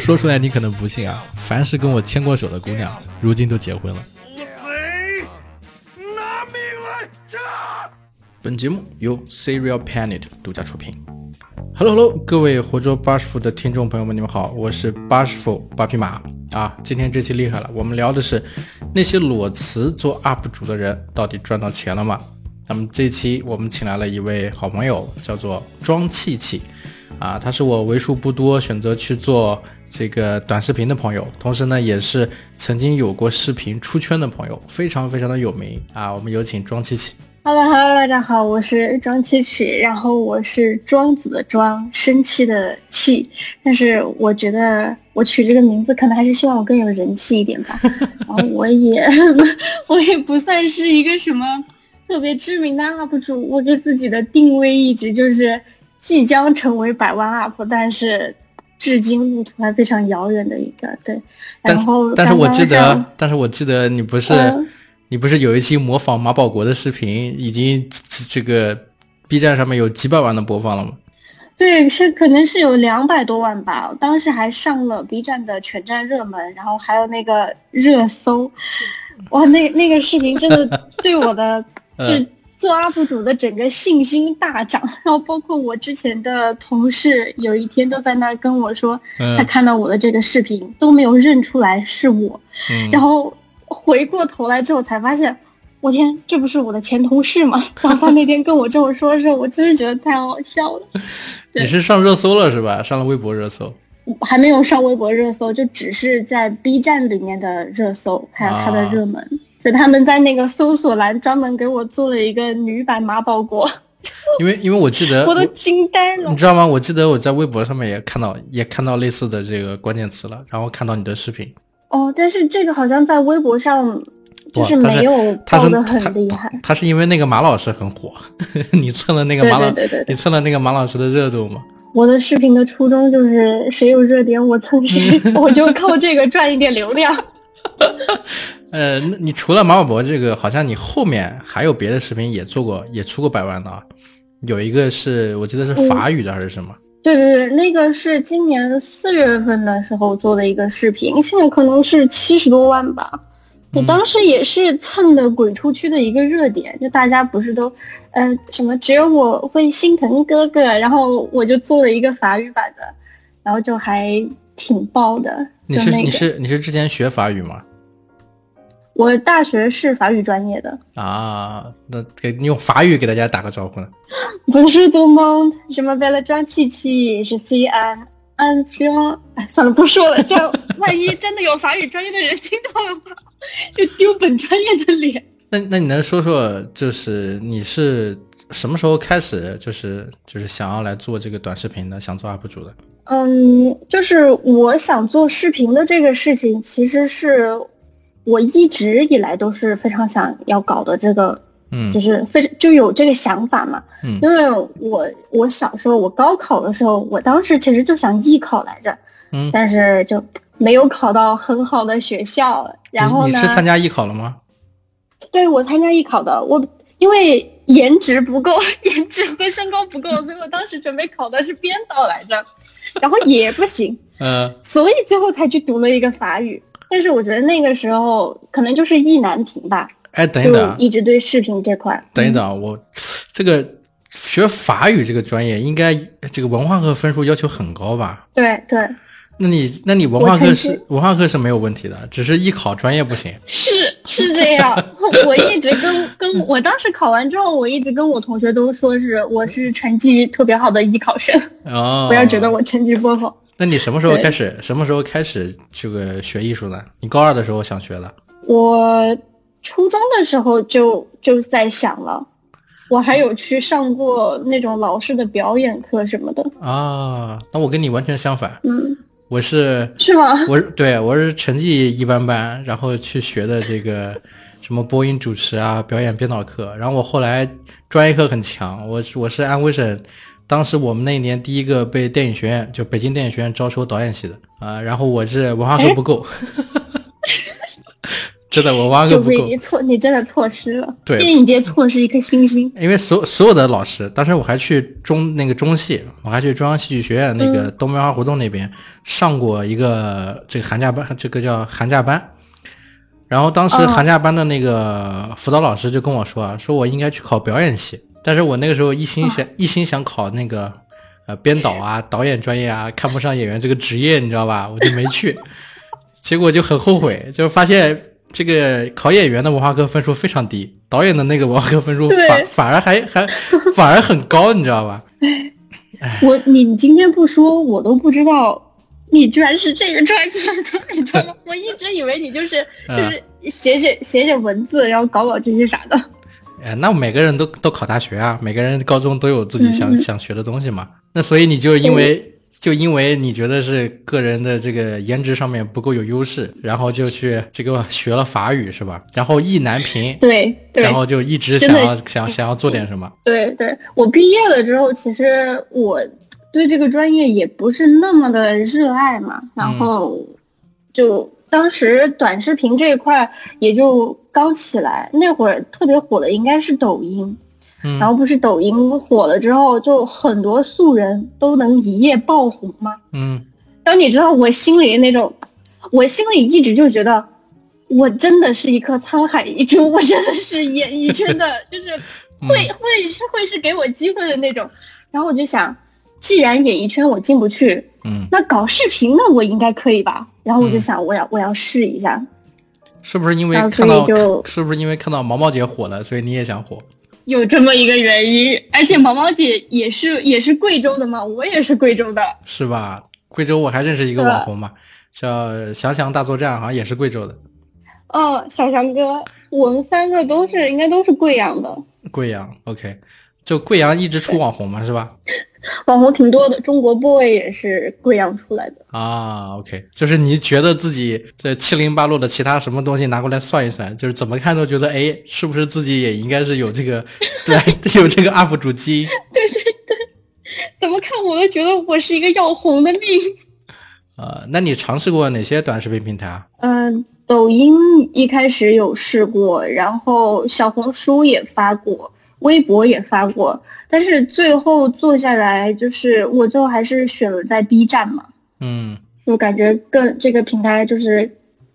说出来你可能不信啊，凡是跟我牵过手的姑娘，如今都结婚了。拿命来炸！本节目由 Serial Planet 独家出品。Hello Hello，各位活捉八十傅的听众朋友们，你们好，我是八十傅八匹马啊。今天这期厉害了，我们聊的是那些裸辞做 UP 主的人到底赚到钱了吗？那么这期我们请来了一位好朋友，叫做庄气气。啊，他是我为数不多选择去做这个短视频的朋友，同时呢，也是曾经有过视频出圈的朋友，非常非常的有名啊。我们有请庄七七。Hello Hello，大家好，我是庄七七，然后我是庄子的庄，生气的气，但是我觉得我取这个名字可能还是希望我更有人气一点吧。然后我也 我也不算是一个什么特别知名的 UP 主，我给自己的定位一直就是。即将成为百万 UP，但是至今路途还非常遥远的一个对。然后，但是我记得，但是我记得你不是你不是有一期模仿马保国的视频，已经这个 B 站上面有几百万的播放了吗？对，是可能是有两百多万吧。当时还上了 B 站的全站热门，然后还有那个热搜。哇，那那个视频真的对我的 就。做 UP 主的整个信心大涨，然后包括我之前的同事，有一天都在那儿跟我说，他看到我的这个视频都没有认出来是我，然后回过头来之后才发现，我天，这不是我的前同事吗？然后他那天跟我这么说的时候，我真是觉得太好笑了。你是上热搜了是吧？上了微博热搜？还没有上微博热搜，就只是在 B 站里面的热搜，还有它的热门。就他们在那个搜索栏专门给我做了一个女版马保国，因为因为我记得我都惊呆了，你知道吗？我记得我在微博上面也看到也看到类似的这个关键词了，然后看到你的视频。哦，但是这个好像在微博上就是没有爆的很厉害。他是因为那个马老师很火，你蹭了那个马老，你蹭了那个马老师的热度吗？我的视频的初衷就是谁有热点我蹭谁，我就靠这个赚一点流量。呃，那你除了马保博这个，好像你后面还有别的视频也做过，也出过百万的啊。有一个是我记得是法语的还是什么？对对对，那个是今年四月份的时候做的一个视频，现在可能是七十多万吧。我当时也是蹭的鬼畜区的一个热点，就大家不是都，呃，什么只有我会心疼哥哥，然后我就做了一个法语版的，然后就还挺爆的。你是你是你是之前学法语吗？我大学是法语专业的啊，那给你用法语给大家打个招呼呢。不是做梦，什么为了装气气是 C N N P O，哎，算了，不说了，这样万一真的有法语专业的人听到的话，就丢本专业的脸。那那你能说说，就是你是什么时候开始，就是就是想要来做这个短视频的，想做 UP 主的？嗯，就是我想做视频的这个事情，其实是。我一直以来都是非常想要搞的这个，嗯，就是非就有这个想法嘛，嗯，因为我我小时候我高考的时候，我当时其实就想艺考来着，嗯，但是就没有考到很好的学校，然后呢？你是参加艺考了吗？对，我参加艺考的，我因为颜值不够，颜值和身高不够，所以我当时准备考的是编导来着，然后也不行，嗯，所以最后才去读了一个法语。但是我觉得那个时候可能就是意难平吧。哎，等一等，一直对视频这块。等一等，我这个学法语这个专业，应该这个文化课分数要求很高吧？对对。那你那你文化课是文化课是没有问题的，只是艺考专业不行。是是这样，我一直跟 跟我当时考完之后，我一直跟我同学都说是我是成绩特别好的艺考生。哦。不要觉得我成绩不好。那你什么时候开始？什么时候开始这个学艺术的？你高二的时候想学了？我初中的时候就就在想了，我还有去上过那种老师的表演课什么的啊。那我跟你完全相反，嗯，我是是吗？我是对，我是成绩一般般，然后去学的这个什么播音主持啊、表演编导课，然后我后来专业课很强，我我是安徽省。当时我们那一年第一个被电影学院，就北京电影学院招收导演系的啊，然后我是文化课不够，真的我挖个不够。就你错，你真的错失了。对电影节错失一颗星星。因为所所有的老师，当时我还去中那个中戏，我还去中央戏剧学院那个东梅花胡同那边、上过一个这个寒假班，这个叫寒假班。然后当时哦寒假班的那个辅导老师就跟我说啊，说我应该去考表演系，但是我那个时候一心想、一心想考那个呃编导啊、导演专业啊，看不上演员这个职业，你知道吧？我就没去，结果就很后悔，就发现这个考演员的文化课分数非常低，导演的那个文化课分数反反而还还 反而很高，你知道吧？我你今天不说，我都不知道你居然是这个专业的，你知道吗？我一直以为你就是嗯就是写写写写文字，然后搞搞这些啥的。哎，那每个人都都考大学啊，每个人高中都有自己想、想学的东西嘛。那所以你就因为就因为你觉得是个人的这个颜值上面不够有优势，然后就去这个学了法语是吧？然后意难平，对对然后就一直想要想想要做点什么。对对，我毕业了之后，其实我对这个专业也不是那么的热爱嘛，然后就当时短视频这一块也就刚起来，那会儿特别火的应该是抖音。嗯然后不是抖音火了之后，就很多素人都能一夜爆红吗？嗯然后你知道我心里那种，我心里一直就觉得，我真的是一颗沧海一珠，我真的是演艺圈的，就是会、会是会是给我机会的那种。然后我就想，既然演艺圈我进不去，嗯，那搞视频呢我应该可以吧？然后我就嗯想，我要我要试一下。是不是因为看到就是不是因为看到毛毛姐火了，所以你也想火？有这么一个原因，而且毛毛姐也是也是贵州的嘛，我也是贵州的。是吧？贵州我还认识一个网红嘛，叫翔翔大作战，好像也是贵州的。哦，小翔哥，我们三个都是应该都是贵阳的，贵阳，OK，就贵阳一直出网红嘛，是吧？网红挺多的。中国 boy 也是贵阳出来的。啊，OK，就是你觉得自己这七零八落的其他什么东西拿过来算一算，就是怎么看都觉得，哎，是不是自己也应该是有这个，对，有这个 UP 主基因？对对对怎么看我都觉得我是一个要红的命。呃，那你尝试过哪些短视频平台啊？嗯、抖音一开始有试过，然后小红书也发过，微博也发过，但是最后做下来，就是我最后还是选了在 B 站嘛。嗯我感觉更这个平台就是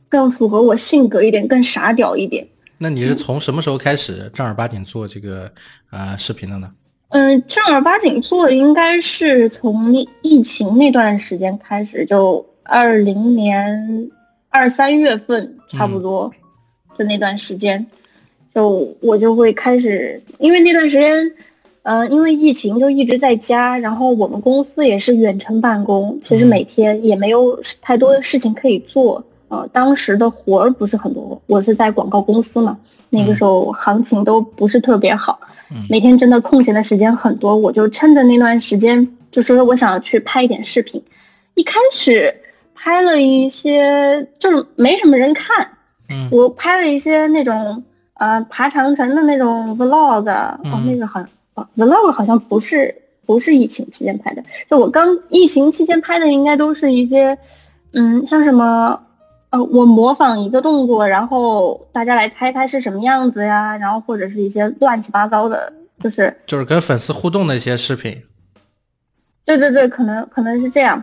更符合我性格一点，更傻屌一点。那你是从什么时候开始正儿八经做这个呃视频的呢？嗯，正儿八经做应该是从疫疫情那段时间开始，就二零年二三月份差不多的那段时间，就我就会开始，因为那段时间，呃，因为疫情就一直在家，然后我们公司也是远程办公，其实嗯每天也没有太多的事情可以做，呃，当时的活儿不是很多，我是在广告公司嘛，那个时候行情都不是特别好。嗯每天真的空闲的时间很多，我就趁着那段时间，就说我想要去拍一点视频。一开始拍了一些，就是没什么人看，嗯我拍了一些那种呃爬长城的那种 vlog，、哦嗯那个好像、哦、vlog 好像不是不是疫情期间拍的，就我刚疫情期间拍的应该都是一些，嗯，像什么。呃，我模仿一个动作，然后大家来猜猜是什么样子呀？然后或者是一些乱七八糟的，就是就是跟粉丝互动的一些视频。对对对，可能可能是这样。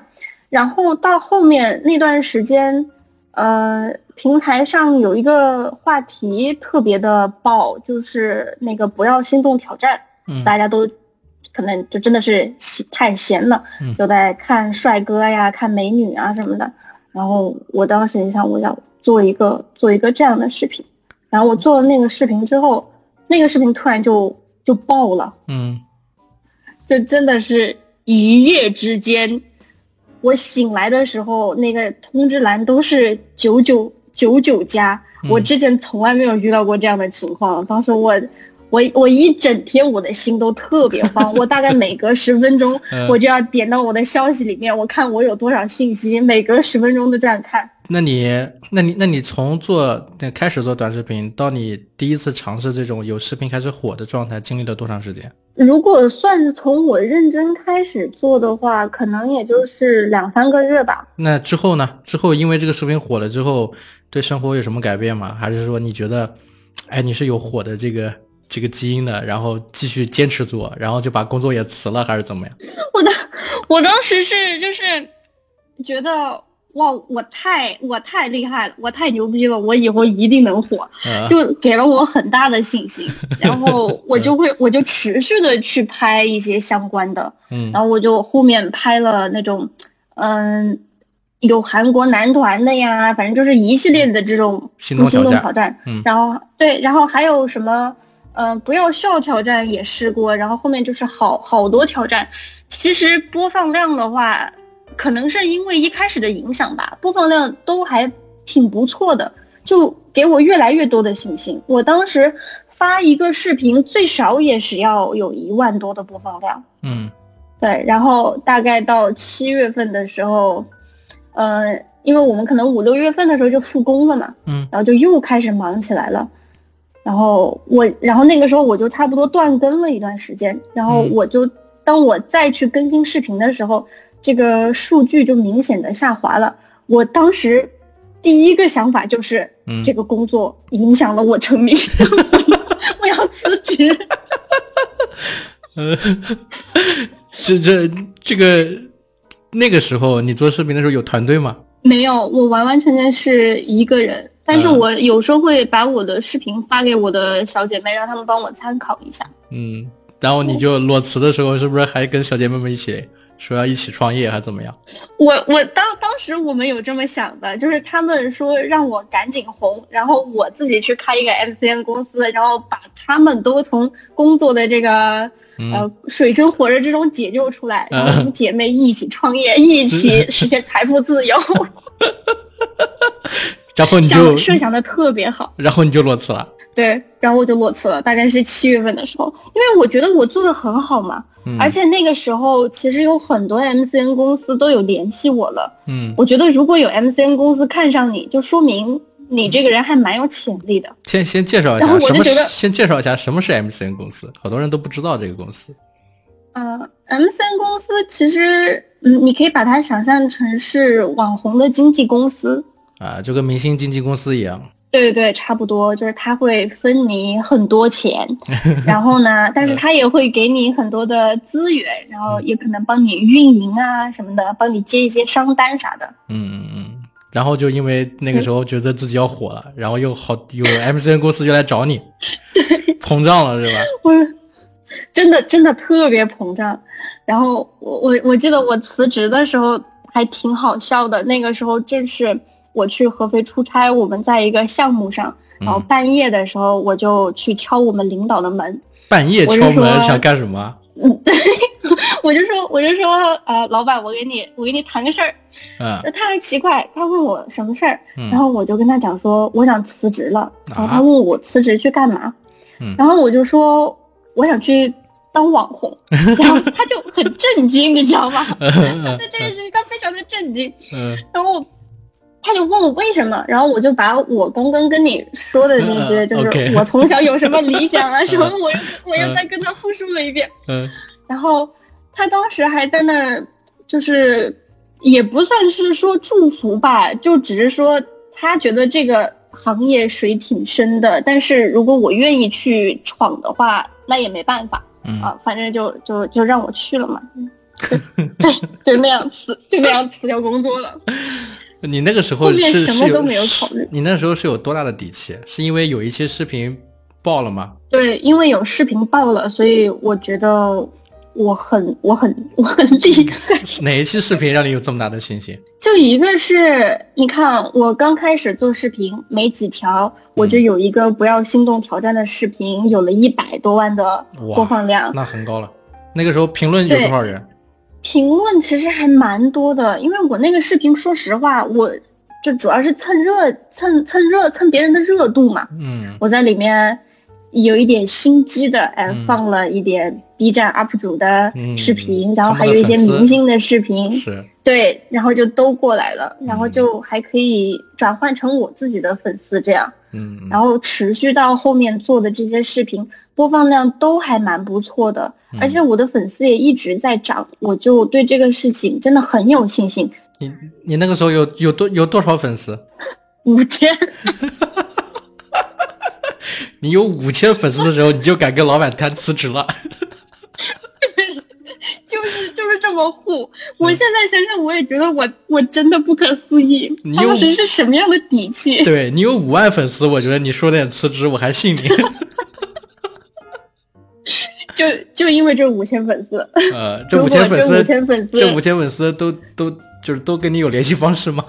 然后到后面那段时间，呃，平台上有一个话题特别的爆，就是那个不要心动挑战，嗯大家都可能就真的是闲太闲了，嗯就在看帅哥呀、看美女啊什么的。然后我当时也想，我要做一个做一个这样的视频。然后我做了那个视频之后，那个视频突然就就爆了。嗯就真的是一夜之间，我醒来的时候，那个通知栏都是九九九九加，嗯我之前从来没有遇到过这样的情况。当时我我我一整天我的心都特别慌，我大概每隔十分钟 嗯我就要点到我的消息里面，我看我有多少信息，每隔十分钟都这样看。那你，那你，那你从做那开始做短视频到你第一次尝试这种有视频开始火的状态，经历了多长时间？如果算是从我认真开始做的话，可能也就是两三个月吧。那之后呢？之后因为这个视频火了之后，对生活有什么改变吗？还是说你觉得，哎，你是有火的这个这个基因的，然后继续坚持做，然后就把工作也辞了，还是怎么样？我的，我当时是就是觉得哇，我太我太厉害了，我太牛逼了，我以后一定能火，呃，就给了我很大的信心。然后我就会我就持续的去拍一些相关的，嗯然后我就后面拍了那种，嗯。有韩国男团的呀，反正就是一系列的这种心动挑战挑战，嗯然后对，然后还有什么，嗯、不要笑挑战也试过，然后后面就是好好多挑战。其实播放量的话，可能是因为一开始的影响吧，播放量都还挺不错的，就给我越来越多的信心。我当时发一个视频，最少也是要有一万多的播放量。嗯对，然后大概到七月份的时候，呃，因为我们可能五六月份的时候就复工了嘛，嗯然后就又开始忙起来了。然后我，然后那个时候我就差不多断更了一段时间，然后嗯我就当我再去更新视频的时候，这个数据就明显的下滑了。我当时第一个想法就是，嗯，这个工作影响了我成名，我要辞职。呃，是这这个那个时候你做视频的时候有团队吗？没有，我完完全全是一个人，但是嗯我有时候会把我的视频发给我的小姐妹，让她们帮我参考一下。嗯，然后你就裸辞的时候，是不是还跟小姐妹们一起说要一起创业，还怎么样？我我当当时我们有这么想的，就是他们说让我赶紧红，然后我自己去开一个 MCN 公司，然后把他们都从工作的这个、嗯呃水深火热之中解救出来，嗯然后我们姐妹一起创业，一起实现财富自由，然后你就想设想的特别好。然后你就裸辞了。对，然后我就裸辞了，大概是七月份的时候，因为我觉得我做的很好嘛，嗯、而且那个时候其实有很多 MCN 公司都有联系我了。嗯，我觉得如果有 MCN 公司看上你，就说明你这个人还蛮有潜力的。先先介绍一然后下什么我就觉得是，先介绍一下什么是 MCN 公司，好多人都不知道这个公司。嗯、m c n 公司其实，嗯，你可以把它想象成是网红的经纪公司。啊，就跟明星经纪公司一样。对对对，差不多，就是他会分你很多钱，然后呢，但是他也会给你很多的资源，然后也可能帮你运营啊什么的，帮你接一些商单啥的。嗯嗯嗯。然后就因为那个时候觉得自己要火了，然后又好有 MCN 公司就来找你，膨胀了是吧？我真的真的特别膨胀。然后我我我记得我辞职的时候还挺好笑的，那个时候正是我去合肥出差，我们在一个项目上，然后嗯。半夜的时候我就去敲我们领导的门，半夜敲门想干什么？嗯，对，我就说我就说呃，老板，我给你我给你谈个事儿。嗯。他还奇怪，他问我什么事儿，嗯然后我就跟他讲说我想辞职了，然后他问我辞职去干嘛，嗯。然后我就说我想去当网红，然后他就很震惊，你知道吗？嗯对这件事情他非常的震惊，嗯。然后他就问我为什么，然后我就把我刚刚跟你说的那些，嗯就是我从小有什么理想啊 什么，嗯我又我又再跟他复述了一遍，嗯然后他当时还在那儿，就是也不算是说祝福吧，就只是说他觉得这个行业水挺深的，但是如果我愿意去闯的话，那也没办法嗯啊，反正就就就让我去了嘛。对对，就那样辞，就那样辞掉工作了。你那个时候是什么都没有考虑你那时候是有多大的底气？是因为有一期视频爆了吗？对，因为有视频爆了，所以我觉得我很我很 我很厉害。哪一期视频让你有这么大的信心？就一个是，你看我刚开始做视频没几条，我就有一个不要心动挑战的视频，有了一百多万的播放量，那很高了。那个时候评论有多少人？评论其实还蛮多的。因为我那个视频，说实话，我就主要是蹭热、蹭蹭热、蹭别人的热度嘛。嗯我在里面有一点心机的，哎、嗯放了一点 B 站 UP 主的嗯视频，然后还有一些明星的视频，是，对，然后就都过来了，然后嗯就还可以转换成我自己的粉丝这样，嗯，然后持续到后面做的这些视频播放量都还蛮不错的，嗯而且我的粉丝也一直在涨，我就对这个事情真的很有信心。你你那个时候有有多有多少粉丝？五千，你有五千粉丝的时候，你就敢跟老板谈辞职了？就是就是这么护。我现在想想，我也觉得我我真的不可思议当时是什么样的底气？对你有五万粉丝，我觉得你说点辞职，我还信你。就就因为这五千粉丝，呃，这 五千粉丝，这五千粉丝这五千粉丝都都就是都跟你有联系方式吗？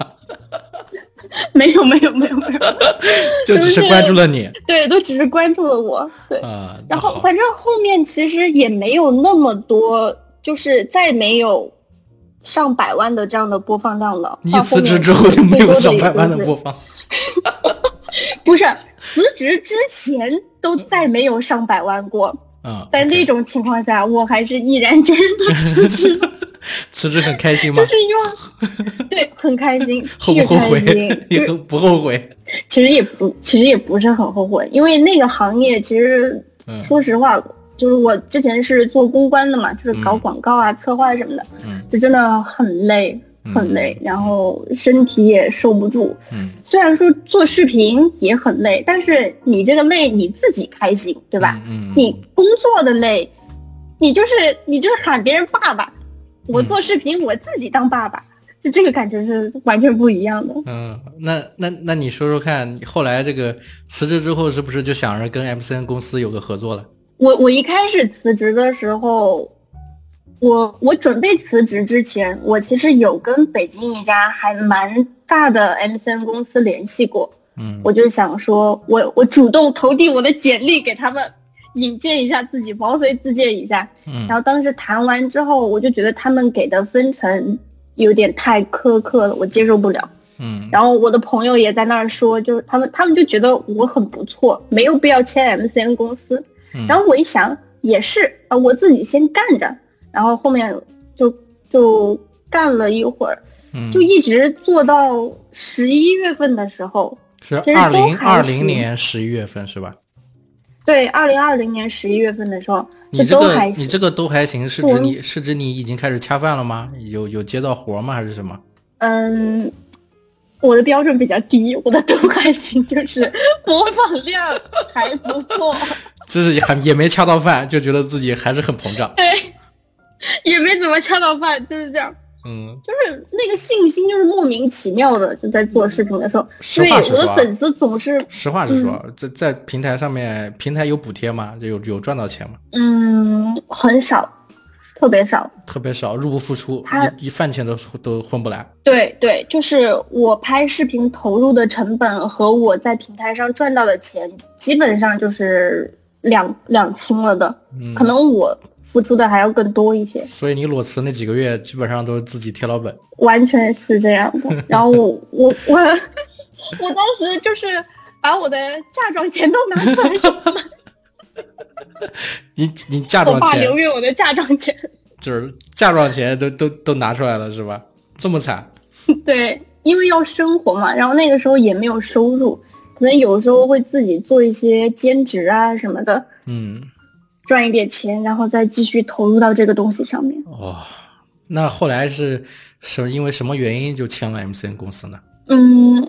没有没有没有没有，就只是关注了你对，都只是关注了我，对。啊、然后反正后面其实也没有那么多，就是再没有上百万的这样的播放量了。你辞职之后就没有上百万的播放。不是辞职之前都再没有上百万过，啊、在那种情况下，我还是毅然决然的辞职了，辞职很开心吗就？是因为对很开心，后不后悔？也就 不后悔。其实也不，其实也不是很后悔，因为那个行业其实嗯说实话，就是我之前是做公关的嘛，就是搞嗯广告啊、策划什么的，嗯就真的很累，很累，然后身体也受不住。嗯，虽然说做视频也很累，但是你这个累你自己开心，对吧？嗯，嗯你工作的累，你就是你就是喊别人爸爸，我嗯做视频我自己当爸爸，就这个感觉是完全不一样的。嗯，那那那你说说看，后来这个辞职之后，是不是就想着跟 MCN 公司有个合作了？我我一开始辞职的时候，我我准备辞职之前，我其实有跟北京一家还蛮大的 MCN 公司联系过，嗯，我就想说我我主动投递我的简历给他们，引荐一下自己，毛遂自荐一下。嗯然后当时谈完之后，我就觉得他们给的分成有点太苛刻了，我接受不了。嗯然后我的朋友也在那儿说，就是他们他们就觉得我很不错，没有必要签 MCN 公司。嗯，然后我一想，也是啊，我自己先干着，然后后面就就干了一会儿，嗯就一直做到十一月份的时候，是二零二零年十一月份是吧？对，二零二零年十一月份的时候，你这个都还行。你这个都还行，是指你是指你已经开始恰饭了吗？有有接到活吗？还是什么？嗯，我的标准比较低，我的都还行，就是 播放量还不错，就是还也没恰到饭，就觉得自己还是很膨胀。对，也没怎么恰到饭，就是这样。嗯，就是那个信心，就是莫名其妙的，就在做视频的时候，实对我话实说啊的粉丝总是，实话实说，嗯在在平台上面，平台有补贴吗？就有有赚到钱吗？嗯，很少，特别少。特别少，入不敷出，他一一饭钱都都混不来。对对，就是我拍视频投入的成本和我在平台上赚到的钱，基本上就是两两清了的，嗯，可能我付出的还要更多一些，所以你裸辞那几个月，基本上都是自己贴老本。完全是这样的。然后我我我我当时就是把我的嫁妆钱都拿出来说，你你嫁妆钱我爸留给我的嫁妆钱。就是嫁妆钱都都都拿出来了是吧？这么惨？对，因为要生活嘛，然后那个时候也没有收入，可能有时候会自己做一些兼职啊什么的，嗯，赚一点钱，然后再继续投入到这个东西上面。哦，那后来是是因为什么原因就签了 MCN 公司呢？嗯，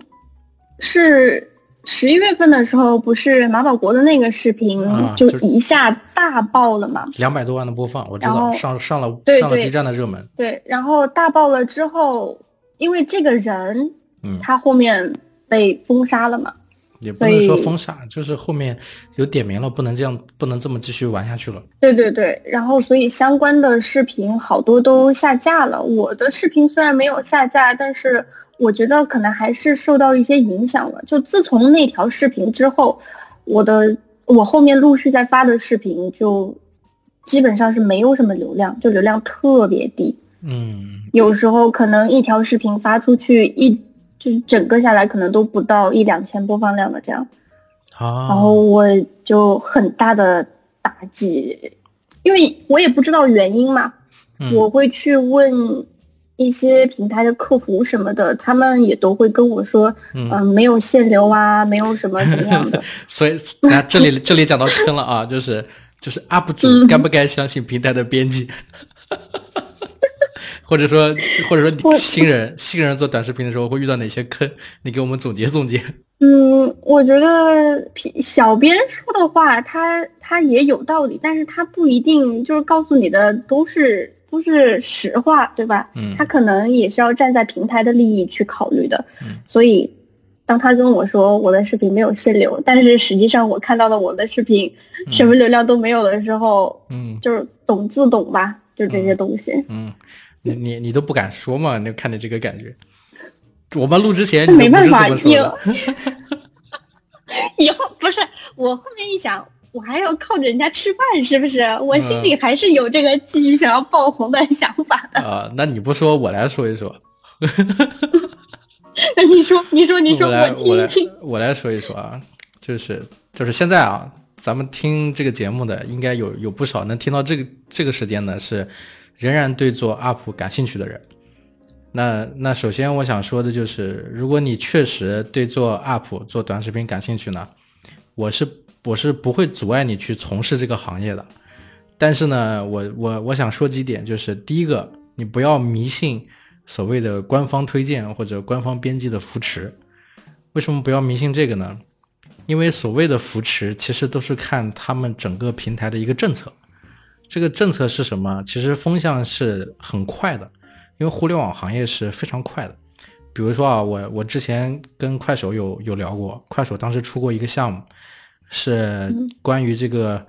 是十一月份的时候，不是马保国的那个视频就啊就一下大爆了嘛？两百多万的播放，我知道上上了对上了 B 站的热门。对，然后大爆了之后，因为这个人嗯，他后面被封杀了嘛，也不能说封杀，就是后面有点名了，不能这样，不能这么继续玩下去了。对对对，然后所以相关的视频好多都下架了。我的视频虽然没有下架，但是我觉得可能还是受到一些影响了。就自从那条视频之后，我的我后面陆续在发的视频就基本上是没有什么流量，就流量特别低。嗯，有时候可能一条视频发出去一就是整个下来可能都不到一两千播放量的这样。啊，然后我就很大的打击，因为我也不知道原因嘛，嗯我会去问一些平台的客服什么的，他们也都会跟我说，嗯嗯、没有限流啊，没有什么怎么样的。所以那这里这里讲到坑了啊，就是就是 UP 主嗯该不该相信平台的编辑，或者说或者说你新人新人做短视频的时候会遇到哪些坑？你给我们总结总结。嗯，我觉得平小编说的话，他他也有道理，但是他不一定就是告诉你的都是都是实话，对吧？嗯他可能也是要站在平台的利益去考虑的。嗯所以，当他跟我说我的视频没有限流，但是实际上我看到了我的视频什么流量都没有的时候，嗯就是懂自懂吧，就这些东西。嗯，你你你都不敢说嘛？那看你这个感觉。我们录之前没办法，这么说的。以后不是我后面一想，我还要靠着人家吃饭，是不是？我心嗯里还是有这个基于想要爆红的想法的。啊、那你不说，我来说一说。那你说，你说，你说，我来，听听。，我来说一说啊，就是就是现在啊，咱们听这个节目的应该有有不少能听到这个这个时间呢，是仍然对做 UP 感兴趣的人。那那首先我想说的就是，如果你确实对做 UP 做短视频感兴趣呢，我是我是不会阻碍你去从事这个行业的。但是呢，我我我想说几点，就是第一个，你不要迷信所谓的官方推荐或者官方编辑的扶持。为什么不要迷信这个呢？因为所谓的扶持，其实都是看他们整个平台的一个政策。这个政策是什么？其实风向是很快的，因为互联网行业是非常快的。比如说啊，我我之前跟快手有有聊过，快手当时出过一个项目，是关于这个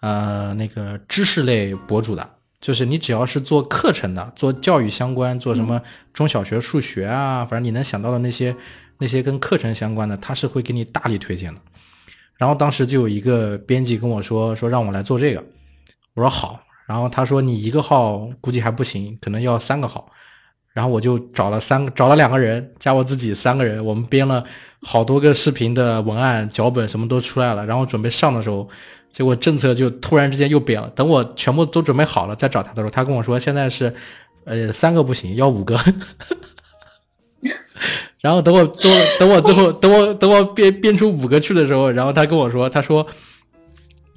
呃那个知识类博主的，就是你只要是做课程的，做教育相关，做什么中小学数学啊，反正你能想到的那些那些跟课程相关的，他是会给你大力推荐的。然后当时就有一个编辑跟我说，说让我来做这个，我说好。然后他说你一个号估计还不行，可能要三个号。然后我就找了三个，找了两个人，加我自己三个人，我们编了好多个视频的文案、脚本，什么都出来了。然后准备上的时候，结果政策就突然之间又变了。等我全部都准备好了再找他的时候，他跟我说现在是，呃，三个不行，要五个。然后等我最后等我最后等我等我编编出五个去的时候，然后他跟我说，他说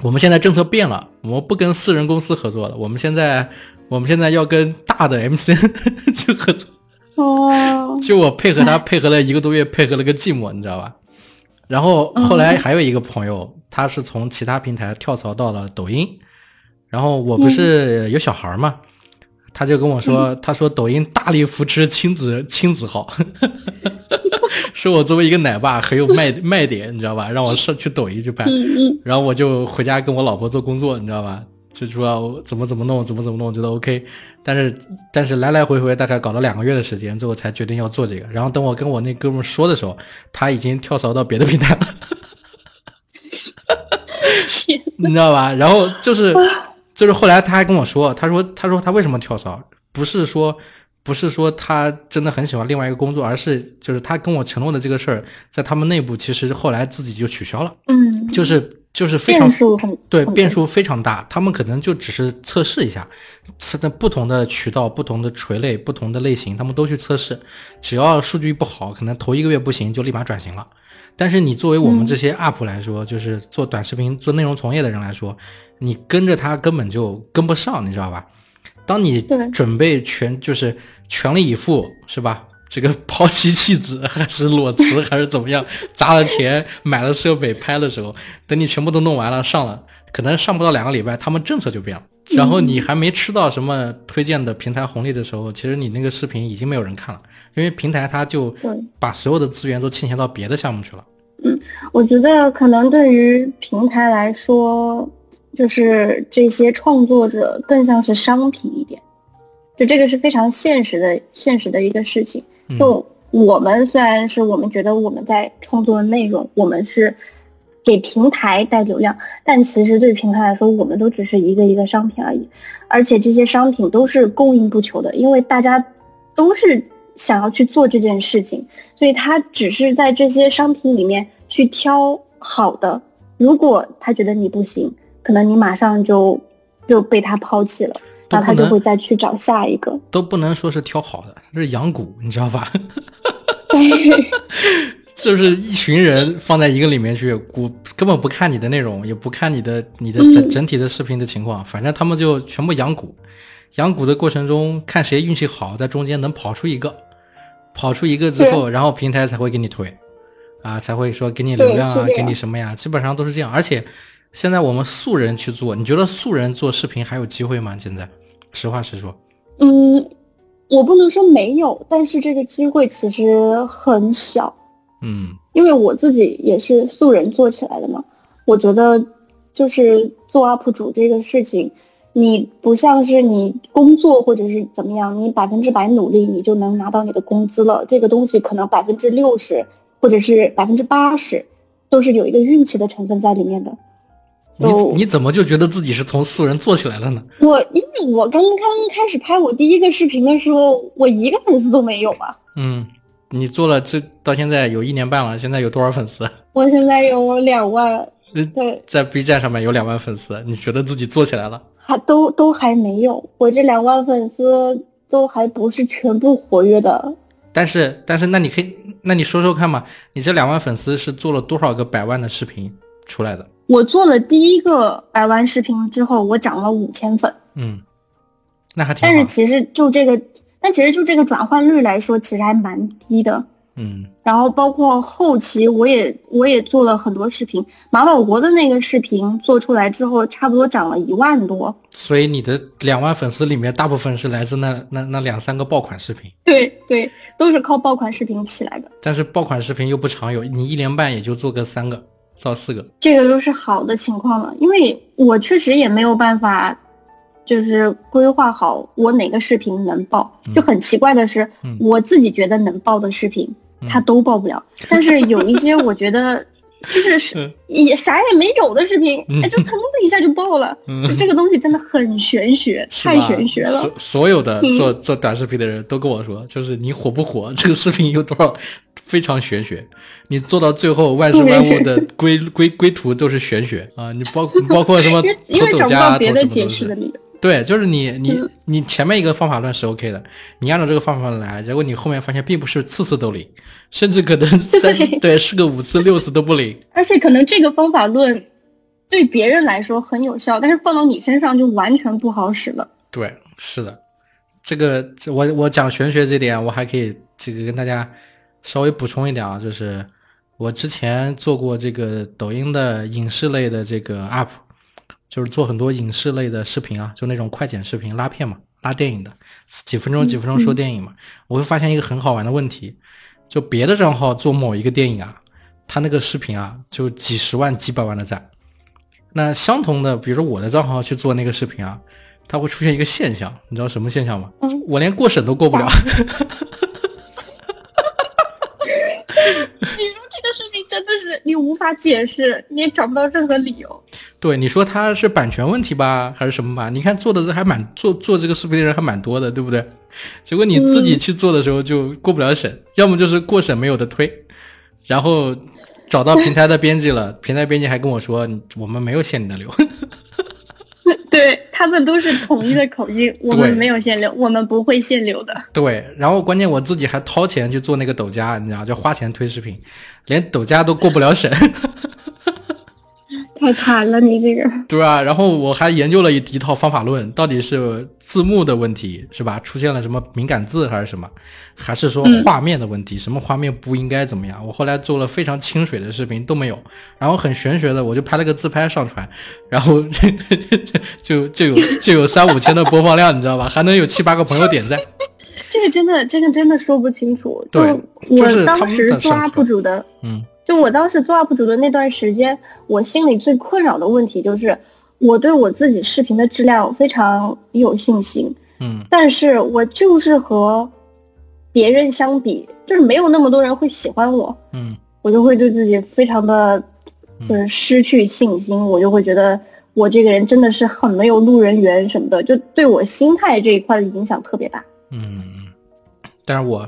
我们现在政策变了，我们不跟私人公司合作了，我们现在我们现在要跟大的 MCN 去合作。哦，就我配合他配合了一个多月，配合了个寂寞，你知道吧？然后后来还有一个朋友，他是从其他平台跳槽到了抖音，然后我不是有小孩嘛，他就跟我说，他说抖音大力扶持亲子亲子号，说我作为一个奶爸很有卖 卖点，你知道吧？让我上去抖音去拍，然后我就回家跟我老婆做工作，你知道吧？就说怎么怎么弄，怎么怎么弄，我觉得 OK。但是但是来来回回大概搞了两个月的时间，最后才决定要做这个。然后等我跟我那哥们说的时候，他已经跳槽到别的平台了，天，你知道吧？然后就是就是后来他还跟我说，他说他说他为什么跳槽，不是说不是说他真的很喜欢另外一个工作，而是就是他跟我承诺的这个事儿，在他们内部其实后来自己就取消了，嗯，就是就是非常对变数非常大，他们可能就只是测试一下，测的不同的渠道、不同的垂类、不同的类型，他们都去测试。只要数据不好，可能头一个月不行，就立马转型了。但是你作为我们这些 UP 来说，就是做短视频、做内容从业的人来说，你跟着他根本就跟不上，你知道吧？当你准备全就是全力以赴，是吧？这个抛妻弃子 还是裸辞还是怎么样，砸了钱买了设备拍的时候，等你全部都弄完了上了，可能上不到两个礼拜，他们政策就变了。然后你还没吃到什么推荐的平台红利的时候，其实你那个视频已经没有人看了，因为平台它就把所有的资源都倾斜到别的项目去了。嗯我觉得可能对于平台来说，就是这些创作者更像是商品一点，就这个是非常现实的现实的一个事情。就我们虽然是我们觉得我们在创作内容，我们是给平台带流量，但其实对平台来说，我们都只是一个一个商品而已，而且这些商品都是供应不求的，因为大家都是想要去做这件事情，所以他只是在这些商品里面去挑好的。如果他觉得你不行，可能你马上就就被他抛弃了，那他就会再去找下一个。都不能说是挑好的，这是养蛊，你知道吧？就是一群人放在一个里面去，蛊根本不看你的内容，也不看你的你的整整体的视频的情况，反正他们就全部养蛊。养蛊的过程中，看谁运气好，在中间能跑出一个，跑出一个之后，然后平台才会给你推，啊，才会说给你流量啊，给你什么呀，基本上都是这样。而且现在我们素人去做，你觉得素人做视频还有机会吗？现在，实话实说。嗯，我不能说没有，但是这个机会其实很小。嗯，因为我自己也是素人做起来的嘛，我觉得就是做 UP 主这个事情，你不像是你工作或者是怎么样，你百分之百努力你就能拿到你的工资了。这个东西可能百分之六十或者是百分之八十，都是有一个运气的成分在里面的。你你怎么就觉得自己是从素人做起来的呢？我因为我刚刚开始拍我第一个视频的时候，我一个粉丝都没有啊。嗯。你做了这到现在有一年半了，现在有多少粉丝？我现在有两万。对，在 B 站上面有两万粉丝，你觉得自己做起来了？还都都还没有，我这两万粉丝都还不是全部活跃的。但是但是，那你可以，那你说说看嘛，你这两万粉丝是做了多少个百万的视频出来的？我做了第一个百万视频之后，我涨了五千粉。嗯，那还挺。但是其实就这个。但其实就这个转换率来说，其实还蛮低的。嗯，然后包括后期，我也我也做了很多视频，马保国的那个视频做出来之后，差不多涨了一万多。所以你的两万粉丝里面，大部分是来自那那那两三个爆款视频。对对，都是靠爆款视频起来的。但是爆款视频又不常有，你一年半也就做个三个到四个，这个都是好的情况了。因为我确实也没有办法。就是规划好我哪个视频能爆，就很奇怪的是，我自己觉得能爆的视频，它都爆不了。但是有一些我觉得 就是是也啥也没有的视频，哎，就噌的一下就爆了。这个东西真的很玄学，太玄学了。所所有的做做短视频的人都跟我说，就是你火不火，这个视频有多少非常玄学。你做到最后万事万物的归归归途都是玄学啊！你包包括什么 因为找不到别的解释的理由。对，就是你你你前面一个方法论是 OK 的，你按照这个方法论来，结果你后面发现并不是次次都灵，甚至可能 三对是个五次六次都不灵。而且可能这个方法论对别人来说很有效，但是放到你身上就完全不好使了。对，是的，这个我我讲玄学这点，我还可以这个跟大家稍微补充一点啊，就是我之前做过这个抖音的影视类的这个 UP。就是做很多影视类的视频啊，就那种快剪视频拉片嘛，拉电影的，几分钟几分钟说电影嘛。我会发现一个很好玩的问题，就别的账号做某一个电影啊，他那个视频啊就几十万几百万的赞。那相同的，比如说我的账号去做那个视频啊，它会出现一个现象，你知道什么现象吗？我连过审都过不了。你 说这个视频真的是你无法解释，你也找不到任何理由。对，你说他是版权问题吧，还是什么吧？你看做的还蛮做做这个视频的人还蛮多的，对不对？结果你自己去做的时候就过不了审，要么就是过审没有的推，然后找到平台的编辑了，平台编辑还跟我说我们没有限你的流。对他们都是统一的口音，我们没有限流，我们不会限流的。对，然后关键我自己还掏钱去做那个抖加，你知道，就花钱推视频，连抖加都过不了审。太惨了，你这个对啊，然后我还研究了一一套方法论，到底是字幕的问题是吧？出现了什么敏感字还是什么？还是说画面的问题？什么画面不应该怎么样？我后来做了非常清水的视频都没有，然后很玄学的，我就拍了个自拍上传，然后 就就有就有三五千的播放量，你知道吧？还能有七八个朋友点赞。这个真的，这个真的说不清楚。对，我当时做 UP 主的，嗯。就我当时做 UP 主的那段时间，我心里最困扰的问题就是，我对我自己视频的质量非常有信心，嗯，但是我就是和别人相比，就是没有那么多人会喜欢我，嗯，我就会对自己非常的，就是失去信心，我就会觉得我这个人真的是很没有路人缘什么的，就对我心态这一块的影响特别大。嗯，但是我。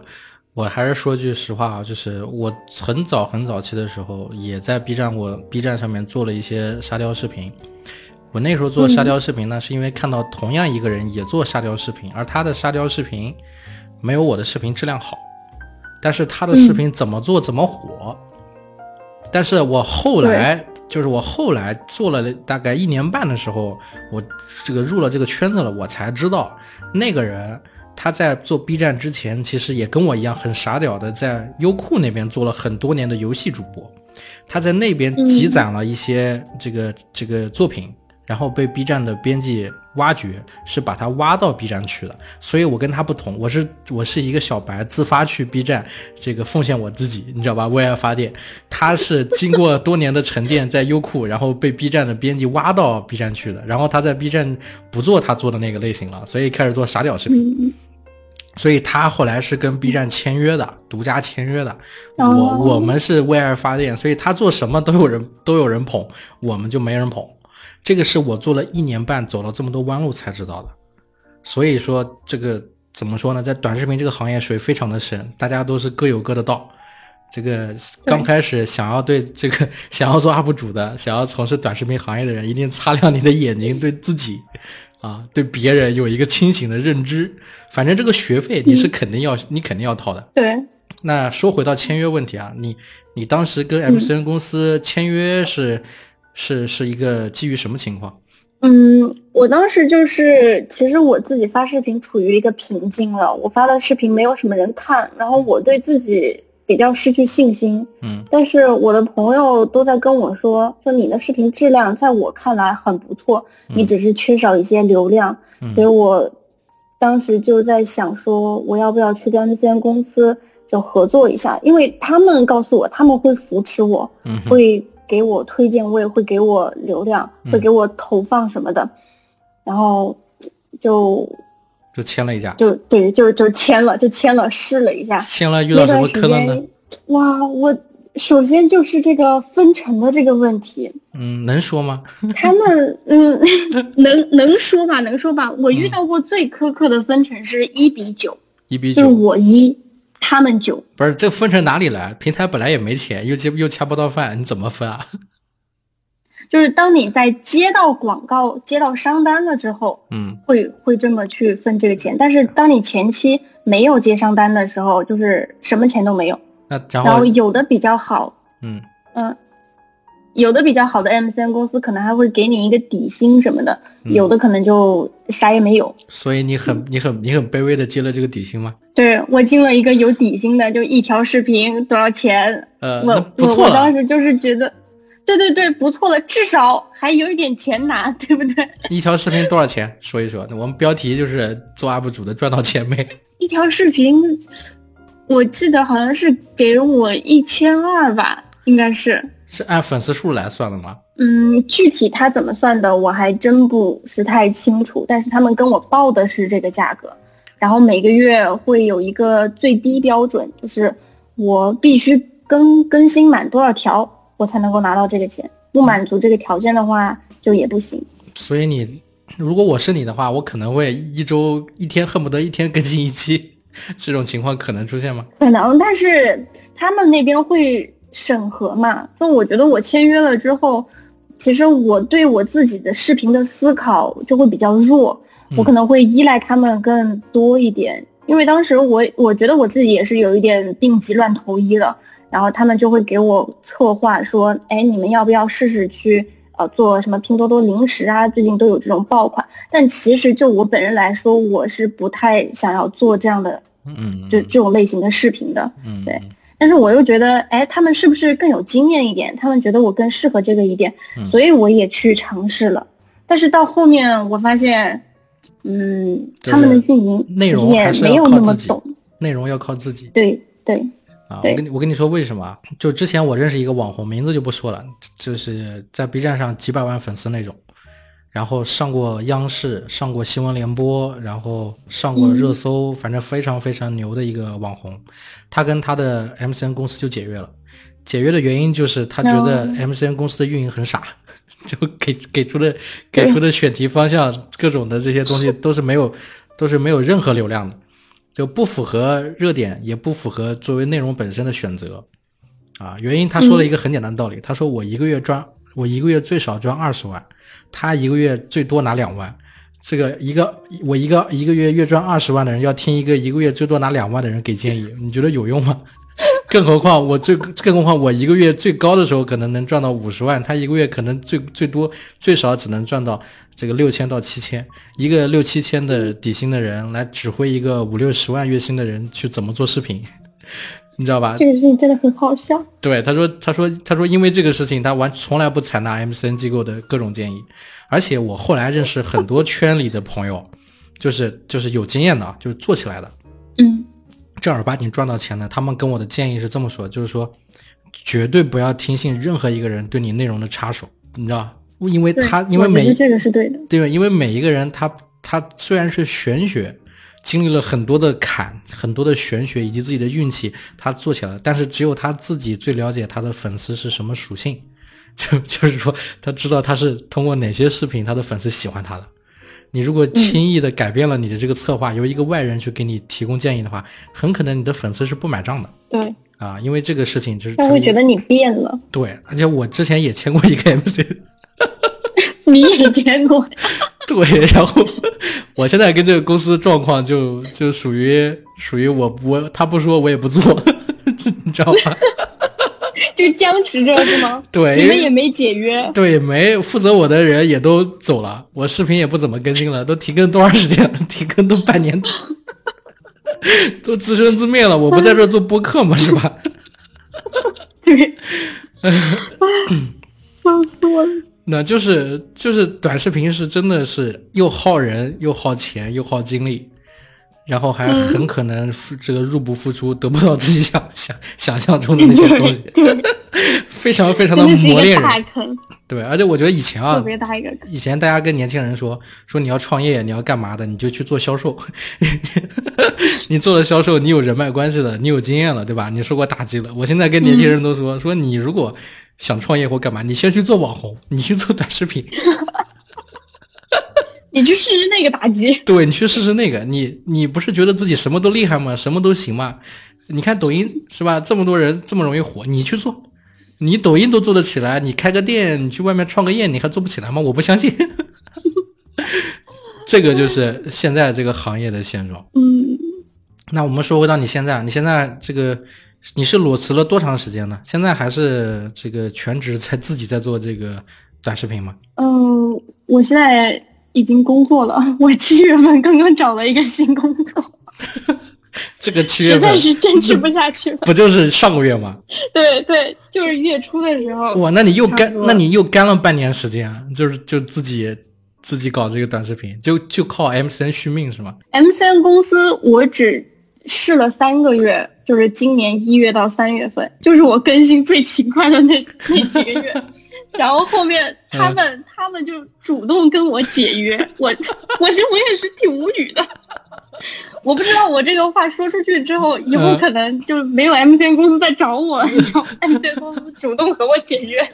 我还是说句实话啊，就是我很早很早期的时候，也在 B 站，我 B 站上面做了一些沙雕视频。我那时候做沙雕视频呢，是因为看到同样一个人也做沙雕视频，而他的沙雕视频没有我的视频质量好，但是他的视频怎么做怎么火。但是我后来就是我后来做了大概一年半的时候，我这个入了这个圈子了，我才知道那个人。他在做 B 站之前，其实也跟我一样很傻屌的，在优酷那边做了很多年的游戏主播。他在那边积攒了一些这个这个作品，然后被 B 站的编辑挖掘，是把他挖到 B 站去了。所以我跟他不同，我是我是一个小白，自发去 B 站这个奉献我自己，你知道吧？为爱发电。他是经过多年的沉淀，在优酷，然后被 B 站的编辑挖到 B 站去的。然后他在 B 站不做他做的那个类型了，所以开始做傻屌视频。所以他后来是跟 B 站签约的，独家签约的。我我们是为爱发电，所以他做什么都有人 都有人捧，我们就没人捧。这个是我做了一年半，走了这么多弯路才知道的。所以说这个怎么说呢？在短视频这个行业水非常的深，大家都是各有各的道。这个刚开始想要对这个 想要做 UP 主的，想要从事短视频行业的人，一定擦亮你的眼睛，对自己。啊，对别人有一个清醒的认知，反正这个学费你是肯定要，你肯定要掏的。对。那说回到签约问题啊，你你当时跟 MCN 公司签约是是是一个基于什么情况？嗯，我当时就是其实我自己发视频处于一个瓶颈了，我发的视频没有什么人看，然后我对自己。比较失去信心，嗯，但是我的朋友都在跟我说，说你的视频质量在我看来很不错，你只是缺少一些流量，所以我当时就在想说，我要不要去跟这间公司就合作一下，因为他们告诉我他们会扶持我，会给我推荐位，会给我流量，会给我投放什么的，然后就。就签了一下，就对，就就签了，就签了，试了一下。签了遇到什么坑了呢？哇，我首先就是这个分成的这个问题。嗯，能说吗？他们嗯，能能说吧，能说吧。我遇到过最苛刻的分成是一比九，一比九，就是我一，他们九。不是这分成哪里来？平台本来也没钱，又接又掐不到饭，你怎么分啊？就是当你在接到广告、接到商单了之后，嗯，会会这么去分这个钱。但是当你前期没有接商单的时候，就是什么钱都没有。那然后有的比较好，嗯嗯，有的比较好的 MCN 公司可能还会给你一个底薪什么的，有的可能就啥也没有。所以你很你很你很卑微的接了这个底薪吗？对我进了一个有底薪的，就一条视频多少钱？呃，我我我当时就是觉得。对对对，不错了，至少还有一点钱拿，对不对？一条视频多少钱？说一说。我们标题就是做 UP 主的赚到钱没？一条视频，我记得好像是给我一千二吧，应该是。是按粉丝数来算的吗？嗯，具体他怎么算的，我还真不是太清楚。但是他们跟我报的是这个价格，然后每个月会有一个最低标准，就是我必须更更新满多少条。我才能够拿到这个钱，不满足这个条件的话就也不行。所以你，如果我是你的话，我可能会一周一天恨不得一天更新一期，这种情况可能出现吗？可能，但是他们那边会审核嘛？就我觉得我签约了之后，其实我对我自己的视频的思考就会比较弱，我可能会依赖他们更多一点，因为当时我我觉得我自己也是有一点病急乱投医了。然后他们就会给我策划说，哎，你们要不要试试去呃做什么拼多多零食啊？最近都有这种爆款。但其实就我本人来说，我是不太想要做这样的，嗯，就这种类型的视频的。嗯，对。但是我又觉得，哎，他们是不是更有经验一点？他们觉得我更适合这个一点，所以我也去尝试了。但是到后面我发现，嗯，他们的运营内容也没有那么懂，内容要靠自己。对对。啊，我跟你我跟你说为什么？就之前我认识一个网红，名字就不说了，就是在 B 站上几百万粉丝那种，然后上过央视，上过新闻联播，然后上过热搜，反正非常非常牛的一个网红。他跟他的 MCN 公司就解约了，解约的原因就是他觉得 MCN 公司的运营很傻，就给给出的给出的选题方向，各种的这些东西 都是没有都是没有任何流量的。就不符合热点，也不符合作为内容本身的选择啊。原因他说了一个很简单的道理，他说我一个月赚，我一个月最少赚二十万，他一个月最多拿两万。这个一个我一个一个月月赚二十万的人要听一个一个月最多拿两万的人给建议，你觉得有用吗？更何况我最更何况我一个月最高的时候可能能赚到五十万，他一个月可能最最多最少只能赚到这个六千到七千，一个六七千的底薪的人来指挥一个五六十万月薪的人去怎么做视频，你知道吧？这个事情真的很好笑。对，他说他说他说因为这个事情他完从来不采纳 MCN 机构的各种建议。而且我后来认识很多圈里的朋友，就是就是有经验的，就是做起来的，嗯，正儿八经赚到钱的。他们跟我的建议是这么说，就是说，绝对不要听信任何一个人对你内容的插手，你知道因为他因为每这个是对的，对因为每一个人他他虽然是玄学，经历了很多的坎，很多的玄学以及自己的运气，他做起来了，但是只有他自己最了解他的粉丝是什么属性。就就是说，他知道他是通过哪些视频，他的粉丝喜欢他的。你如果轻易的改变了你的这个策划，由一个外人去给你提供建议的话，很可能你的粉丝是不买账的。对啊，因为这个事情就是他会觉得你变了。对，而且我之前也签过一个 MC，你也签过？对，然后我现在跟这个公司状况就就属于属于我我他不说我也不做，你知道吗？就僵持着是吗？对，你们也没解约。对，没负责我的人也都走了，我视频也不怎么更新了，都停更多长时间了？停更都半年多，都自生自灭了。我不在这做播客吗？是吧？对，笑死我了。那就是就是短视频是真的是又耗人又耗钱又耗精力。然后还很可能付这个入不敷出，得不到自己想想想象中的那些东西，非常非常的磨练人。对，而且我觉得以前啊，特别大一个以前大家跟年轻人说说你要创业，你要干嘛的，你就去做销售。你做了销售，你有人脉关系了，你有经验了，对吧？你受过打击了。我现在跟年轻人都说说你如果想创业或干嘛，你先去做网红，你去做短视频。你去试试那个打击，对你去试试那个，你你不是觉得自己什么都厉害吗？什么都行吗？你看抖音是吧？这么多人这么容易火，你去做，你抖音都做得起来，你开个店，你去外面创个业，你还做不起来吗？我不相信。这个就是现在这个行业的现状。嗯，那我们说回到你现在，你现在这个你是裸辞了多长时间呢？现在还是这个全职在自己在做这个短视频吗？嗯，我现在。已经工作了，我七月份刚刚找了一个新工作。这个七月份实在是坚持不下去了。不就是上个月吗？对对，就是月初的时候。哇，那你又干，那你又干了半年时间啊？就是就自己自己搞这个短视频，就就靠 MCN 续命是吗？MCN 公司我只试了三个月，就是今年一月到三月份，就是我更新最勤快的那那几个月。然后后面他们他们就主动跟我解约，我我我也是挺无语的。我不知道我这个话说出去之后，以后可能就没有 MCN 公司再找我，然后 MCN 公司主动和我解约。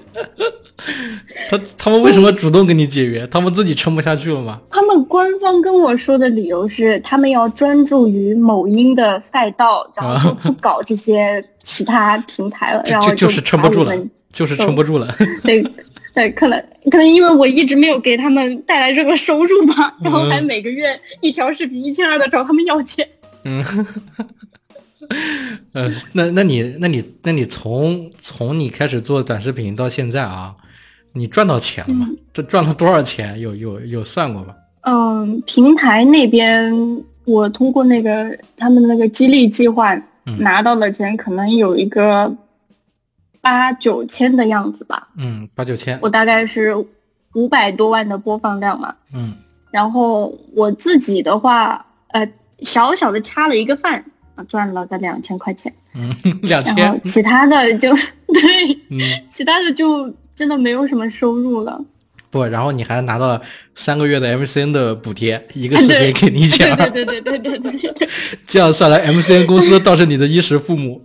他他们为什么主动跟你解约？他们自己撑不下去了吗？他们官方跟我说的理由是，他们要专注于某音的赛道，然后不搞这些其他平台了，然后就是撑不住了。就是撑不住了，对，对，可能可能因为我一直没有给他们带来任何收入吧，然后还每个月一条视频一千二的找他们要钱。嗯，呃，那那你那你那你从从你开始做短视频到现在啊，你赚到钱了吗？这赚了多少钱？有有有算过吗？嗯，平台那边我通过那个他们的那个激励计划拿到的钱，可能有一个。八九千的样子吧，嗯，八九千，我大概是五百多万的播放量嘛，嗯，然后我自己的话，呃，小小的插了一个饭，啊，赚了个两千块钱，嗯，两千，然后其他的就 对，嗯，其他的就真的没有什么收入了。不，然后你还拿到了三个月的 MCN 的补贴，一个视频给你钱，对对对对对对对，这样算来，MCN 公司倒是你的衣食父母。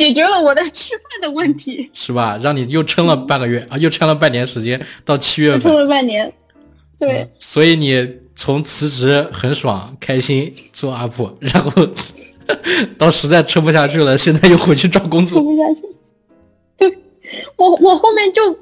解决了我的吃饭的问题，是吧？让你又撑了半个月啊，又撑了半年时间，到七月份撑了半年，对。所以你从辞职很爽开心做 UP，然后 到实在撑不下去了，现在又回去找工作。撑不下去。对，我我后面就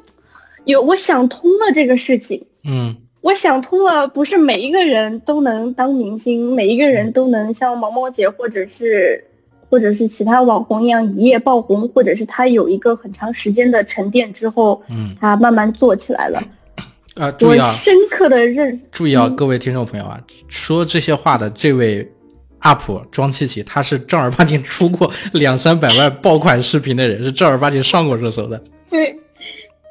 有我想通了这个事情。嗯我想通了，不是每一个人都能当明星，每一个人都能像毛毛姐或者是或者是其他网红一样一夜爆红，或者是他有一个很长时间的沉淀之后，嗯他慢慢做起来了。啊，注意啊，深刻的认注意啊，各位听众朋友啊，说这些话的这位 UP 庄七七，他是正儿八经出过两三百万爆款视频的人，是正儿八经上过热搜的。对，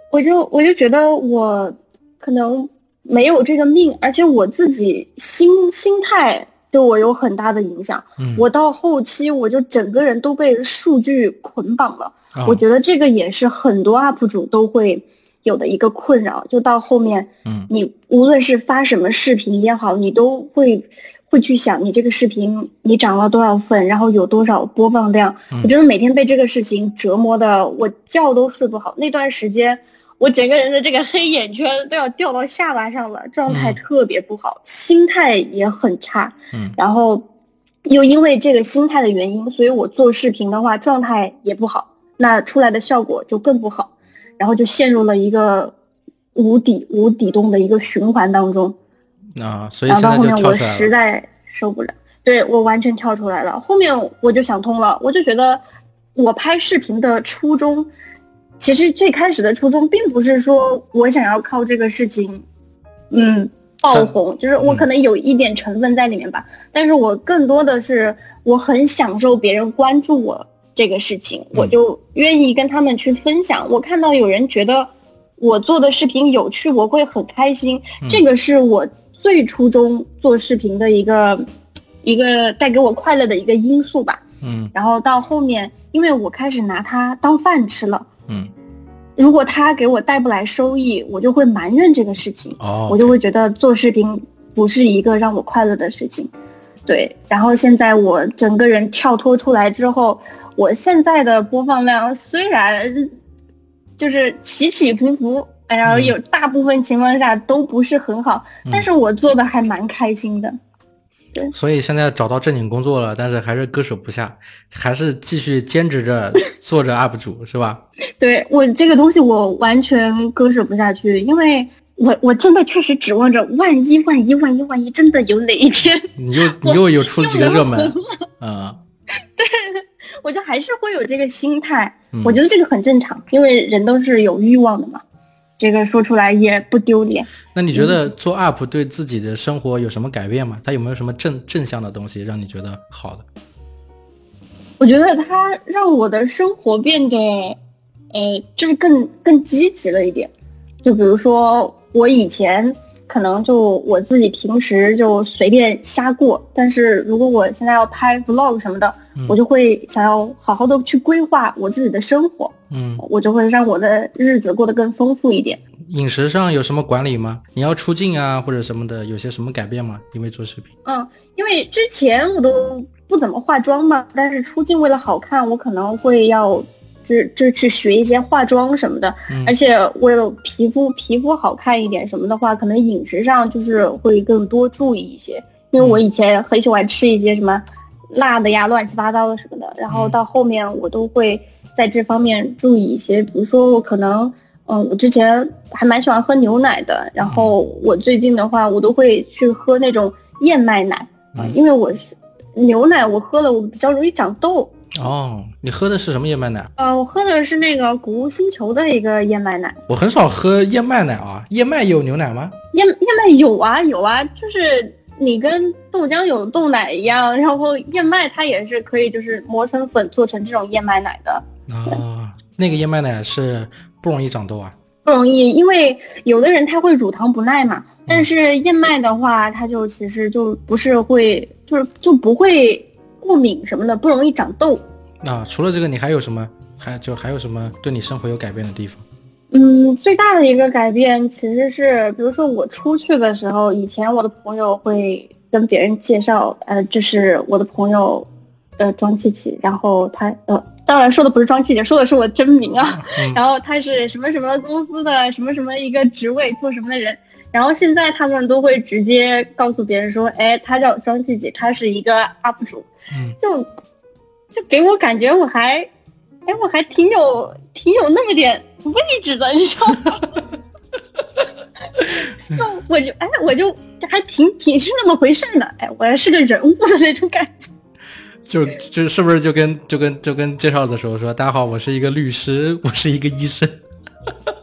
我就我就觉得我可能没有这个命，而且我自己心心态对我有很大的影响。嗯我到后期我就整个人都被数据捆绑了。啊我觉得这个也是很多 UP 主都会有的一个困扰，就到后面，嗯你无论是发什么视频也好，你都会会去想你这个视频你涨了多少粉，然后有多少播放量。嗯我真的每天被这个事情折磨的，我觉都睡不好。那段时间，我整个人的这个黑眼圈都要掉到下巴上了，状态嗯特别不好，心态也很差。嗯然后又因为这个心态的原因，所以我做视频的话状态也不好，那出来的效果就更不好，然后就陷入了一个无底无底洞的一个循环当中。啊，所以然后到后面我。实在受不了，对我完全跳出来了。后面我就想通了，我就觉得我拍视频的初衷，其实最开始的初衷并不是说我想要靠这个事情，嗯，爆红，就是我嗯可能有一点成分在里面吧，但是我更多的是我很享受别人关注我这个事情，我嗯就愿意跟他们去分享。我看到有人觉得我做的视频有趣，我会很开心，嗯这个是我最初衷做视频的一个一个带给我快乐的一个因素吧。嗯然后到后面，因为我开始拿它当饭吃了，嗯，如果它给我带不来收益，我就会埋怨这个事情。哦，我就会觉得做视频不是一个让我快乐的事情。对，然后现在我整个人跳脱出来之后，我现在的播放量虽然就是起起伏伏，然后有大部分情况下都不是很好，嗯但是我做的还蛮开心的。所以现在找到正经工作了，但是还是割舍不下，还是继续兼职着做着 UP 主，是吧？对我这个东西我完全割舍不下去，因为我我真的确实指望着万一万一万一万一真的有哪一天 你又你又有出了几个热门，啊、对我就还是会有这个心态，嗯。我觉得这个很正常，因为人都是有欲望的嘛，这个说出来也不丢脸。那你觉得做 UP 对自己的生活有什么改变吗？它有没有什么正正向的东西让你觉得好的？我觉得它让我的生活变得，呃，就是更更积极了一点。就比如说，我以前可能就我自己平时就随便瞎过，但是如果我现在要拍 vlog 什么的，嗯我就会想要好好的去规划我自己的生活，嗯，我就会让我的日子过得更丰富一点。饮食上有什么管理吗？你要出镜啊或者什么的，有些什么改变吗？因为做视频。嗯，因为之前我都不怎么化妆嘛，但是出镜为了好看，我可能会要就就去学一些化妆什么的，嗯。而且为了皮肤皮肤好看一点什么的话，可能饮食上就是会更多注意一些，因为我以前很喜欢吃一些什么辣的呀、乱七八糟的什么的，然后嗯。到后面我都会在这方面注意一些，比如说我可能。嗯，我之前还蛮喜欢喝牛奶的，然后我最近的话，我都会去喝那种燕麦奶。因为我是牛奶，我喝了我比较容易长痘。哦，你喝的是什么燕麦奶？呃，我喝的是那个谷物星球的一个燕麦奶。我很少喝燕麦奶啊，燕麦也有牛奶吗？燕燕麦有啊有啊，就是你跟豆浆有豆奶一样，然后燕麦它也是可以就是磨成粉做成这种燕麦奶的，啊，那个燕麦奶是不容易长痘啊。不容易，因为有的人他会乳糖不耐嘛，但是燕麦的话，它就其实就不是会就是就不会过敏什么的，不容易长痘。啊，除了这个，你还有什么？还就还有什么对你生活有改变的地方？嗯，最大的一个改变其实是，比如说我出去的时候，以前我的朋友会跟别人介绍，呃，这是我的朋友，呃，庄琪琪，然后他，呃，当然说的不是庄琪琪，说的是我真名啊，嗯 然后他是什么什么公司的什么什么一个职位，做什么的人，然后现在他们都会直接告诉别人说，哎，他叫庄季季，他是一个 UP 主，嗯，就就给我感觉我还，哎，我还挺有挺有那么点位置的，你知道吗？就我就哎，我就还挺挺是那么回事的，哎，我还是个人物的那种感觉。就就是不是就跟就跟就跟介绍的时候说，大家好，我是一个律师，我是一个医生。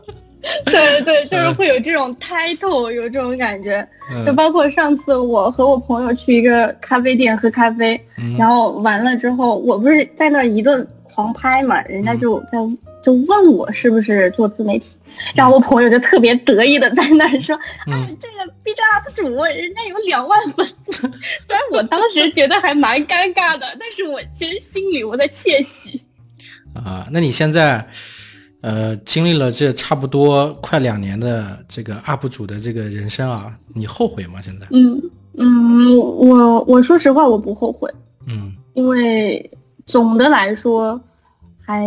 对对，就是会有这种 title，有这种感觉。嗯。就包括上次我和我朋友去一个咖啡店喝咖啡，嗯。然后完了之后，我不是在那儿一顿狂拍嘛，人家就在就问我是不是做自媒体，然后我朋友就特别得意的在那儿说，哎嗯，这个 B 站 UP 主人家有两万粉丝，虽然我当时觉得还蛮尴尬的，但是我其实心里我在窃喜。啊，那你现在呃经历了这差不多快两年的这个 UP 主的这个人生啊，你后悔吗？现在？嗯嗯，我我说实话我不后悔，嗯因为总的来说还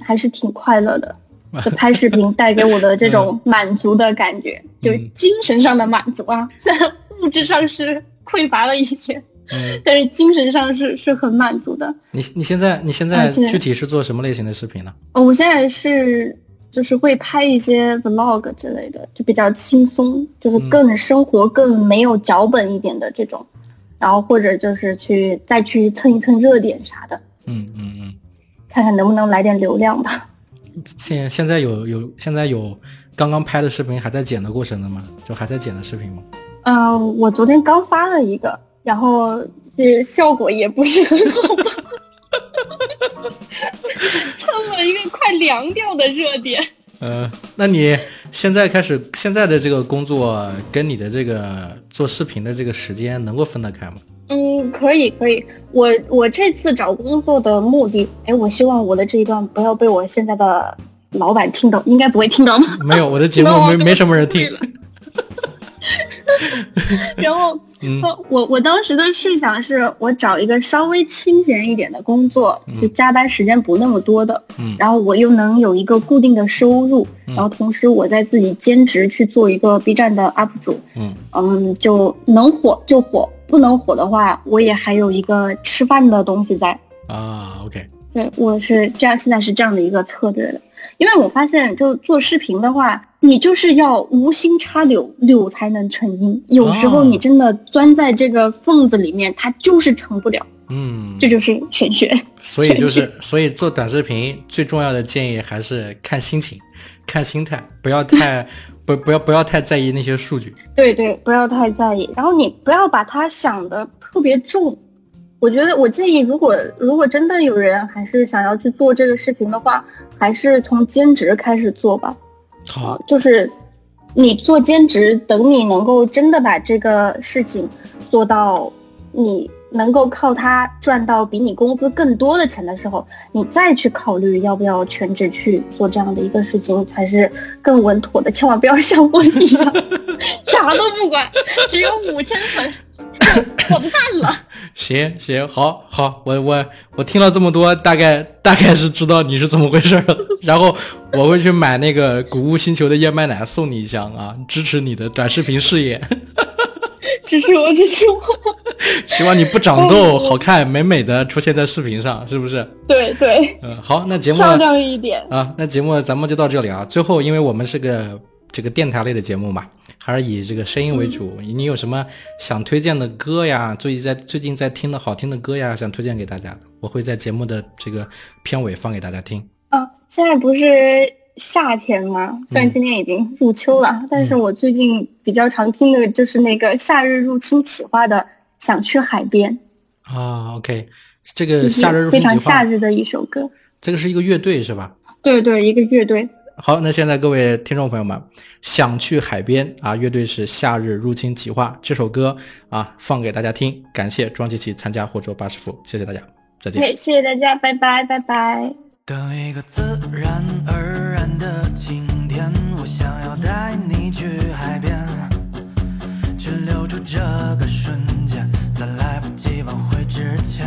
还是挺快乐的。就 拍视频带给我的这种满足的感觉，就嗯精神上的满足啊，在物质上是匮乏了一些，嗯，但是精神上是是很满足的。你你现在你现在具体是做什么类型的视频呢？哦，我现在是就是会拍一些 vlog 之类的，就比较轻松，就是更生活、更没有脚本一点的这种，然后或者就是去再去蹭一蹭热点啥的，嗯嗯嗯。看看能不能来点流量吧。现现在有有现在有刚刚拍的视频还在剪的过程的吗？就还在剪的视频吗？嗯、我昨天刚发了一个，然后这效果也不是很好吧，蹭了一个快凉掉的热点。呃，那你现在开始现在的这个工作跟你的这个做视频的这个时间能够分得开吗？嗯，可以可以。我我这次找工作的目的，哎，我希望我的这一段不要被我现在的老板听到，应该不会听到吧？没有，我的节目没没什么人听 然后，我我当时的设想是我找一个稍微清闲一点的工作，就加班时间不那么多的，嗯。然后我又能有一个固定的收入，嗯。然后同时我在自己兼职去做一个 B 站的 UP 主，嗯。嗯，就能火就火，不能火的话，我也还有一个吃饭的东西在。啊，OK，对，我是这样，现在是这样的一个策略的，因为我发现，就做视频的话，你就是要无心插柳，柳才能成荫。有时候哦你真的钻在这个缝子里面，它就是成不了，嗯，这就是玄学。所以就是所以做短视频最重要的建议还是看心情，看心态，不要太 不不要不要太在意那些数据。对对，不要太在意，然后你不要把它想的特别重。我觉得，我建议，如果如果真的有人还是想要去做这个事情的话，还是从兼职开始做吧。好啊，，就是你做兼职，等你能够真的把这个事情做到，你能够靠它赚到比你工资更多的钱的时候，你再去考虑要不要全职去做这样的一个事情，才是更稳妥的。千万不要像我一样，啥都不管，只有五千粉，我不干了。行行，好好，我我我听了这么多，大概大概是知道你是怎么回事了。然后我会去买那个谷物星球的燕麦奶送你一箱啊，支持你的短视频事业。支持我，支持我。希望你不长痘，好看美美的出现在视频上，是不是？对对，嗯，好，那节目漂亮一点。啊，那节目咱们就到这里啊。最后，因为我们是个这个电台类的节目嘛，还是以这个声音为主。你有什么想推荐的歌呀？最近在最近在听的好听的歌呀，想推荐给大家的，我会在节目的这个片尾放给大家听。啊，现在不是夏天吗？虽然今天已经入秋了，但是我最近比较常听的就是那个《夏日入侵企划》的《想去海边啊，OK，这》，个夏日入侵非常夏日的一首歌。这个是一个乐队是吧？对对，一个乐队。好，那现在各位听众朋友们，想去海边啊，乐队是夏日入侵企划这首歌啊，放给大家听。感谢庄琪琪参加活捉八十伏，谢谢大家，再见。嘿，谢谢大家，拜拜，拜拜。等一个自然而然的晴天，我想要带你去海边，去留住这个瞬间，在来不及挽回之前。